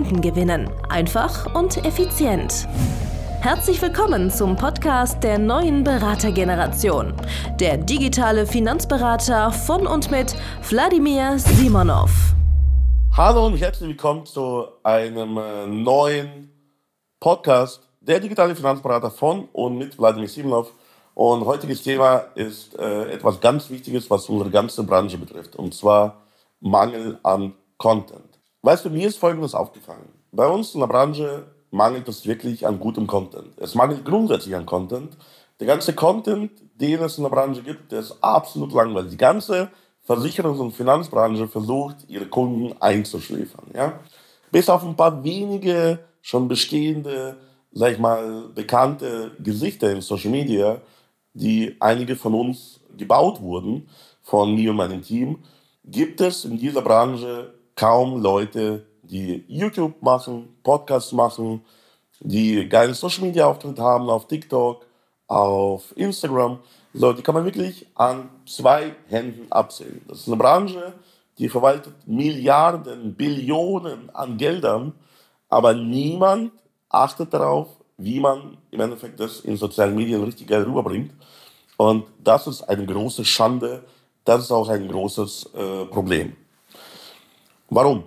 Kunden gewinnen. Einfach und effizient. Herzlich willkommen zum Podcast der neuen Beratergeneration. Der digitale Finanzberater von und mit Wladimir Simonov. Hallo und herzlich willkommen zu einem äh, neuen Podcast der digitale Finanzberater von und mit Wladimir Simonov. Und heutiges Thema ist äh, etwas ganz Wichtiges, was unsere ganze Branche betrifft, und zwar Mangel an Content. Weißt du, mir ist Folgendes aufgefallen. Bei uns in der Branche mangelt es wirklich an gutem Content. Es mangelt grundsätzlich an Content. Der ganze Content, den es in der Branche gibt, der ist absolut langweilig. Die ganze Versicherungs- und Finanzbranche versucht, ihre Kunden einzuschläfern. Ja? Bis auf ein paar wenige schon bestehende, sag ich mal, bekannte Gesichter in Social Media, die einige von uns gebaut wurden, von mir und meinem Team, gibt es in dieser Branche kaum Leute, die YouTube machen, Podcasts machen, die geile Social Media Auftritte haben auf TikTok, auf Instagram. So, die kann man wirklich an zwei Händen abzählen. Das ist eine Branche, die verwaltet Milliarden, Billionen an Geldern, aber niemand achtet darauf, wie man im Endeffekt das in sozialen Medien richtig geil rüberbringt. Und das ist eine große Schande, das ist auch ein großes äh, Problem. Warum?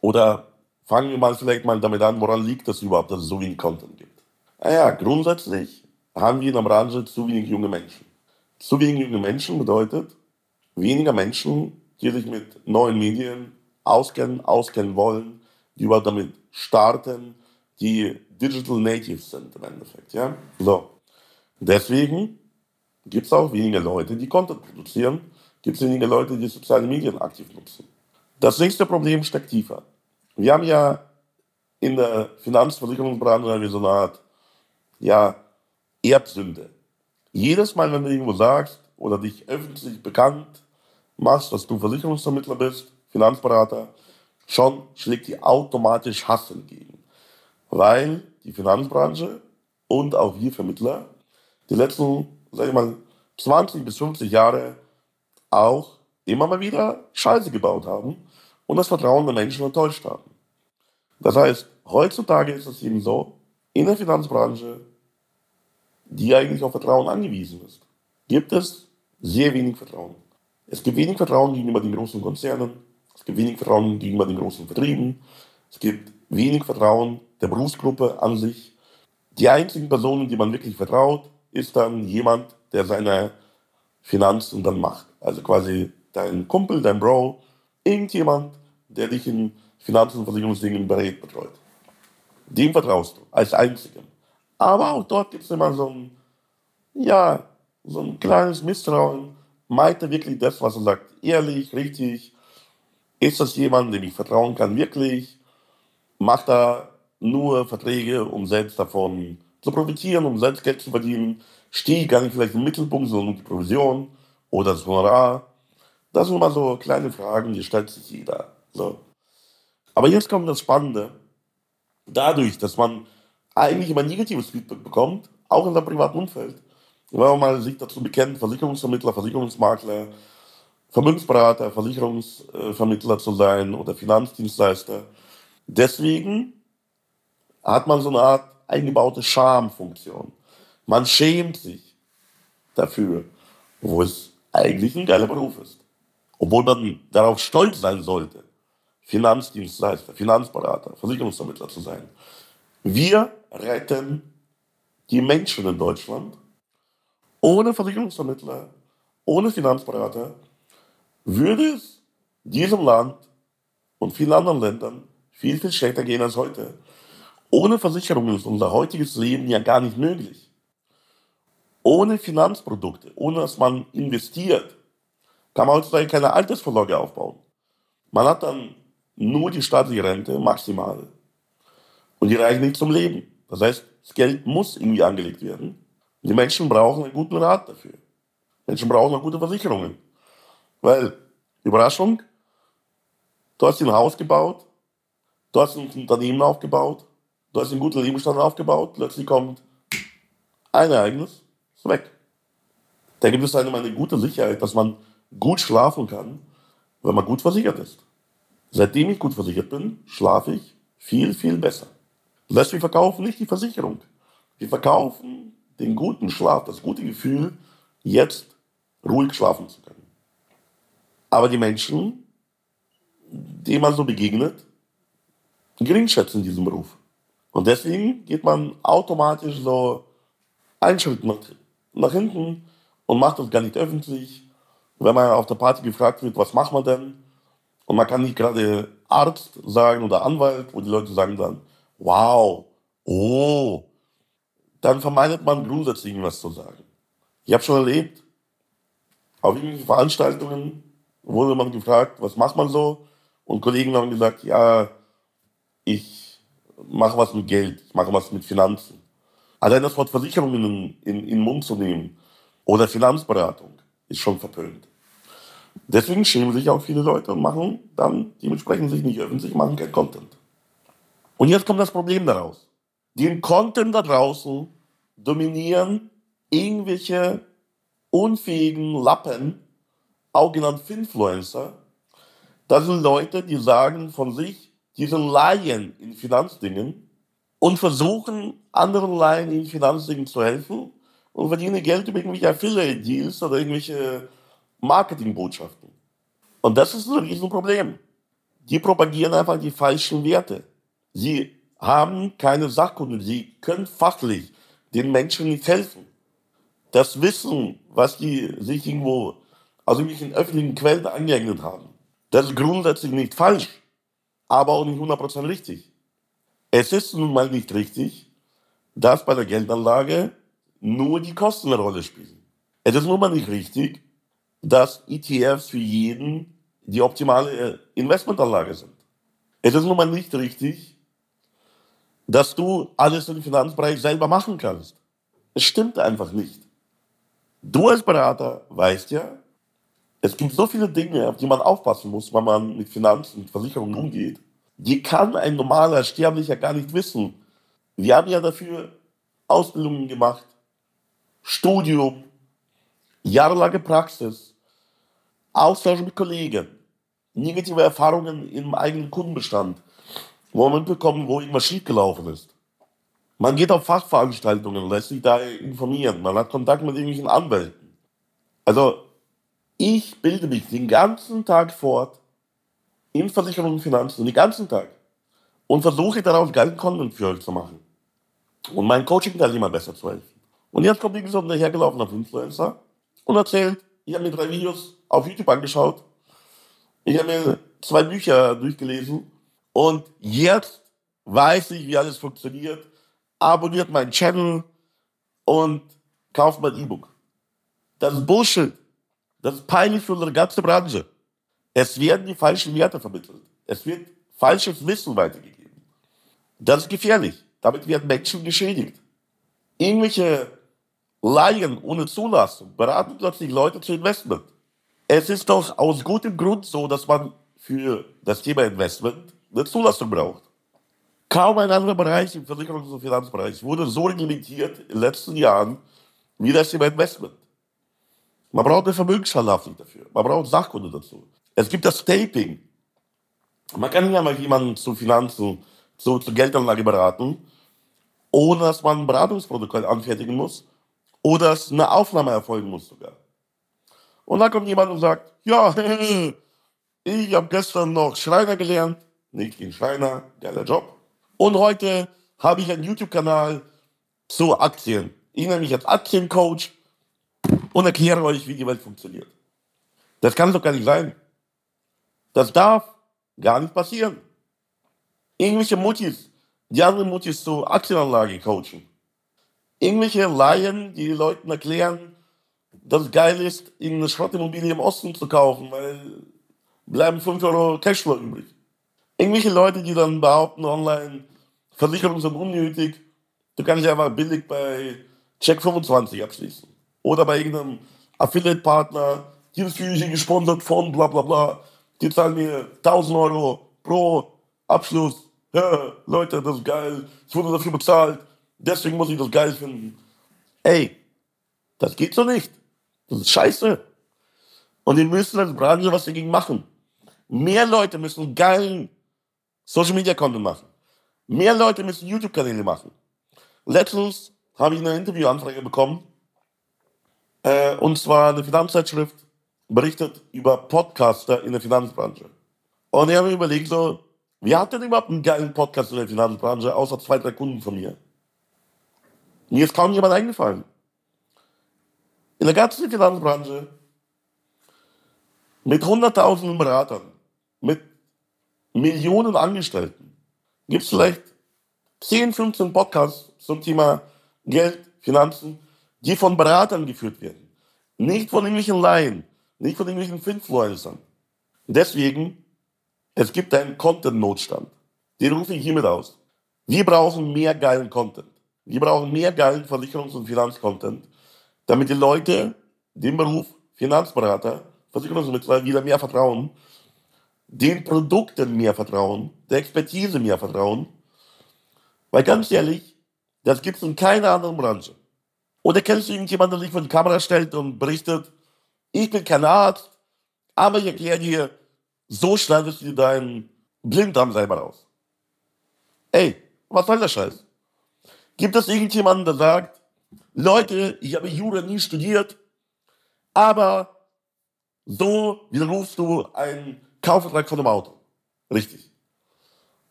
Oder fangen wir mal vielleicht mal damit an, woran liegt das überhaupt, dass es so wenig Content gibt? Naja, grundsätzlich haben wir in der Branche zu wenig junge Menschen. Zu wenig junge Menschen bedeutet weniger Menschen, die sich mit neuen Medien auskennen, auskennen wollen, die überhaupt damit starten, die Digital Natives sind im Endeffekt. Ja? So. Deswegen gibt es auch weniger Leute, die Content produzieren, gibt es weniger Leute, die soziale Medien aktiv nutzen. Das nächste Problem steckt tiefer. Wir haben ja in der Finanzversicherungsbranche so eine Art ja, Erbsünde. Jedes Mal, wenn du irgendwo sagst oder dich öffentlich bekannt machst, dass du Versicherungsvermittler bist, Finanzberater, schon schlägt dir automatisch Hass entgegen. Weil die Finanzbranche und auch wir Vermittler die letzten, sag ich mal, 20 bis 50 Jahre auch immer mal wieder Scheiße gebaut haben und das Vertrauen der Menschen enttäuscht haben. Das heißt, heutzutage ist es eben so, in der Finanzbranche, die eigentlich auf Vertrauen angewiesen ist, gibt es sehr wenig Vertrauen. Es gibt wenig Vertrauen gegenüber den großen Konzernen, es gibt wenig Vertrauen gegenüber den großen Vertrieben, es gibt wenig Vertrauen der Berufsgruppe an sich. Die einzigen Personen, die man wirklich vertraut, ist dann jemand, der seine Finanzen dann macht. Also quasi dein Kumpel, dein Bro, irgendjemand, der dich in Finanz- und Versicherungsdingen berät, betreut. Dem vertraust du, als Einzigem. Aber auch dort gibt es immer so ein, ja, so ein kleines Misstrauen. Meint er wirklich das, was er sagt, ehrlich, richtig? Ist das jemand, dem ich vertrauen kann, wirklich? Macht er nur Verträge, um selbst davon zu profitieren, um selbst Geld zu verdienen? Stehe ich gar nicht vielleicht im Mittelpunkt, sondern die Provision oder das Honorar? Das sind immer so kleine Fragen, die stellt sich jeder. So. Aber jetzt kommt das Spannende. Dadurch, dass man eigentlich immer negatives Feedback bekommt, auch in seinem privaten Umfeld, wenn man mal sich dazu bekennt, Versicherungsvermittler, Versicherungsmakler, Vermögensberater, Versicherungsvermittler zu sein oder Finanzdienstleister. Deswegen hat man so eine Art eingebaute Schamfunktion. Man schämt sich dafür, wo es eigentlich ein geiler Beruf ist obwohl man darauf stolz sein sollte, Finanzdienstleister, Finanzberater, Versicherungsvermittler zu sein. Wir retten die Menschen in Deutschland. Ohne Versicherungsvermittler, ohne Finanzberater würde es diesem Land und vielen anderen Ländern viel, viel schlechter gehen als heute. Ohne Versicherungen ist unser heutiges Leben ja gar nicht möglich. Ohne Finanzprodukte, ohne dass man investiert, kann man heutzutage keine Altersvorsorge aufbauen. Man hat dann nur die staatliche Rente, maximal. Und die reichen nicht zum Leben. Das heißt, das Geld muss irgendwie angelegt werden. Die Menschen brauchen einen guten Rat dafür. Menschen brauchen auch gute Versicherungen. Weil, Überraschung, du hast ein Haus gebaut, du hast ein Unternehmen aufgebaut, du hast einen guten Lebensstandard aufgebaut, plötzlich kommt ein Ereignis, ist weg. Da gibt es einem eine gute Sicherheit, dass man gut schlafen kann, wenn man gut versichert ist. Seitdem ich gut versichert bin, schlafe ich viel, viel besser. Das heißt, wir verkaufen nicht die Versicherung. Wir verkaufen den guten Schlaf, das gute Gefühl, jetzt ruhig schlafen zu können. Aber die Menschen, denen man so begegnet, geringschätzen diesen Beruf. Und deswegen geht man automatisch so einen Schritt nach, nach hinten und macht das gar nicht öffentlich. Wenn man auf der Party gefragt wird, was macht man denn? Und man kann nicht gerade Arzt sagen oder Anwalt, wo die Leute sagen dann, wow, oh, dann vermeidet man grundsätzlich irgendwas zu sagen. Ich habe schon erlebt, auf irgendwelchen Veranstaltungen wurde man gefragt, was macht man so? Und Kollegen haben gesagt, ja, ich mache was mit Geld, ich mache was mit Finanzen. Allein das Wort Versicherung in, in, in den Mund zu nehmen oder Finanzberatung ist schon verpönt. Deswegen schämen sich auch viele Leute und machen dann dementsprechend sich nicht öffentlich, machen kein Content. Und jetzt kommt das Problem daraus. Den Content da draußen dominieren irgendwelche unfähigen Lappen, auch genannt Finfluencer. Das sind Leute, die sagen von sich, die sind Laien in Finanzdingen und versuchen, anderen Laien in Finanzdingen zu helfen und verdienen Geld über irgendwelche Affiliate-Deals oder irgendwelche Marketingbotschaften. Und das ist ein Riesenproblem. Die propagieren einfach die falschen Werte. Sie haben keine Sachkunde, sie können fachlich den Menschen nicht helfen. Das Wissen, was die sich irgendwo aus irgendwelchen öffentlichen Quellen angeeignet haben, das ist grundsätzlich nicht falsch, aber auch nicht 100% richtig. Es ist nun mal nicht richtig, dass bei der Geldanlage nur die Kosten eine Rolle spielen. Es ist nun mal nicht richtig, dass ETFs für jeden die optimale Investmentanlage sind. Es ist nun mal nicht richtig, dass du alles im Finanzbereich selber machen kannst. Es stimmt einfach nicht. Du als Berater weißt ja, es gibt so viele Dinge, auf die man aufpassen muss, wenn man mit Finanzen und Versicherungen umgeht. Die kann ein normaler Sterblicher gar nicht wissen. Wir haben ja dafür Ausbildungen gemacht, Studium, jahrelange Praxis, Austausch mit Kollegen, negative Erfahrungen im eigenen Kundenbestand, wo man mitbekommt, wo irgendwas schiefgelaufen ist. Man geht auf Fachveranstaltungen, lässt sich da informieren, man hat Kontakt mit irgendwelchen Anwälten. Also, ich bilde mich den ganzen Tag fort in Versicherungen und Finanzen, den ganzen Tag. Und versuche daraus geilen Content für euch zu machen. Und meinen Coaching-Teilnehmer besser zu helfen. Und jetzt kommt irgend so ein dahergelaufener Influencer und erzählt, ich habe mir drei Videos auf YouTube angeschaut, ich habe mir zwei Bücher durchgelesen und jetzt weiß ich, wie alles funktioniert. Abonniert meinen Channel und kauft mein E-Book. Das ist Bullshit. Das ist peinlich für unsere ganze Branche. Es werden die falschen Werte vermittelt. Es wird falsches Wissen weitergegeben. Das ist gefährlich. Damit werden Menschen geschädigt. Irgendwelche Laien ohne Zulassung beraten plötzlich Leute zu Investment. Es ist doch aus gutem Grund so, dass man für das Thema Investment eine Zulassung braucht. Kaum ein anderer Bereich im Versicherungs- und Finanzbereich wurde so reglementiert in den letzten Jahren wie das Thema Investment. Man braucht eine Vermögensverlassung dafür. Man braucht Sachkunde dazu. Es gibt das Taping. Man kann ja mal jemanden zu Finanzen, zu, zu Geldanlage beraten, ohne dass man ein Beratungsprotokoll anfertigen muss oder dass eine Aufnahme erfolgen muss sogar. Und dann kommt jemand und sagt, ja, ich habe gestern noch Schreiner gelernt, nicht gegen Schreiner, geiler Job. Und heute habe ich einen YouTube-Kanal zu Aktien. Ich nenne mich als Aktiencoach und erkläre euch, wie die Welt funktioniert. Das kann doch gar nicht sein. Das darf gar nicht passieren. Irgendwelche Muttis, die andere Muttis zur Aktienanlage coachen. Irgendwelche Laien, die den Leuten erklären, dass es geil ist, eine Schrottimmobilie im Osten zu kaufen, weil bleiben 5 Euro Cashflow übrig. Irgendwelche Leute, die dann behaupten online, Versicherungen sind unnötig. Du kannst dich einfach billig bei Check25 abschließen. Oder bei irgendeinem Affiliate-Partner, hier ist für gesponsert von bla bla bla. Die zahlen mir 1000 Euro pro Abschluss. Ja, Leute, das ist geil. Ich wurde dafür bezahlt. Deswegen muss ich das geil finden. Ey, das geht so nicht. Das ist scheiße. Und wir müssen als Branche was dagegen machen. Mehr Leute müssen geilen Social Media Content machen. Mehr Leute müssen YouTube-Kanäle machen. Letztens habe ich eine Interviewanfrage bekommen. Äh, und zwar eine Finanzzeitschrift berichtet über Podcaster in der Finanzbranche. Und ich habe mir überlegt, so, wer hat denn überhaupt einen geilen Podcast in der Finanzbranche, außer zwei, drei Kunden von mir? Mir ist kaum jemand eingefallen. In der ganzen Finanzbranche mit hunderttausenden Beratern, mit Millionen Angestellten, gibt es vielleicht 10, 15 Podcasts zum Thema Geld, Finanzen, die von Beratern geführt werden. Nicht von irgendwelchen Laien, nicht von irgendwelchen Influencern. Deswegen, es gibt einen Content-Notstand. Den rufe ich hiermit aus. Wir brauchen mehr geilen Content. Wir brauchen mehr geilen Versicherungs- und Finanzcontent, damit die Leute dem Beruf Finanzberater, Versicherungsmittler wieder mehr vertrauen, den Produkten mehr vertrauen, der Expertise mehr vertrauen. Weil ganz ehrlich, das gibt es in keiner anderen Branche. Oder kennst du irgendjemanden, der sich vor die Kamera stellt und berichtet, ich bin kein Arzt, aber ich erkläre dir, so schneidest du deinen Blinddarm selber raus. Ey, was soll der Scheiß? Gibt es irgendjemanden, der sagt, Leute, ich habe Jura nie studiert, aber so widerrufst du einen Kaufvertrag von einem Auto. Richtig.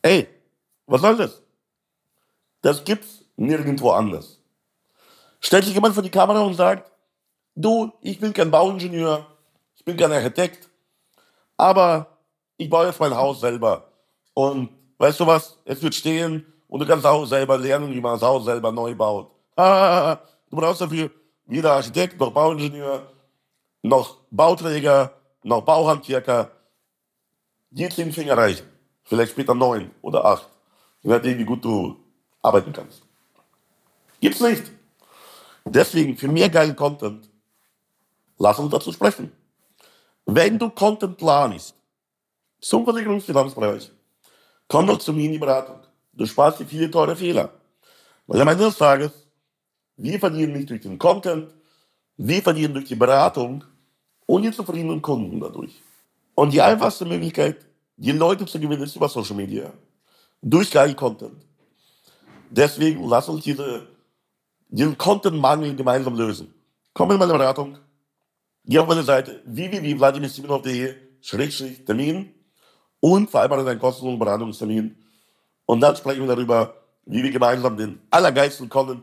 Ey, was soll das? Das gibt's nirgendwo anders. Stellt sich jemand vor die Kamera und sagt, du, ich bin kein Bauingenieur, ich bin kein Architekt, aber ich baue jetzt mein Haus selber. Und weißt du was, es wird stehen und du kannst auch selber lernen, wie man das Haus selber neu baut. Ah, du brauchst dafür weder Architekt noch Bauingenieur, noch Bauträger, noch Bauhandwerker. Die zehn Finger reichen. Vielleicht später neun oder acht. Je nachdem, wie gut du arbeiten kannst. Gibt's nicht. Deswegen, für mehr geilen Content, lass uns dazu sprechen. Wenn du Content planst, zum Versicherungsfinanzbereich, komm doch zu mir in die Beratung. Du sparst dir viele teure Fehler. Weil am Ende des Tages, wir verdienen nicht durch den Content, wir verdienen durch die Beratung und die zufriedenen Kunden dadurch. Und die einfachste Möglichkeit, die Leute zu gewinnen, ist über Social Media. Durch geilen Content. Deswegen lass uns diese diesen Content-Mangel gemeinsam lösen. Komm in meine Beratung. Geh auf meine Seite www.vladimirsimonov.de-termin und vereinbare deinen kostenlosen Beratungstermin. Und dann sprechen wir darüber, wie wir gemeinsam den allergeilsten Content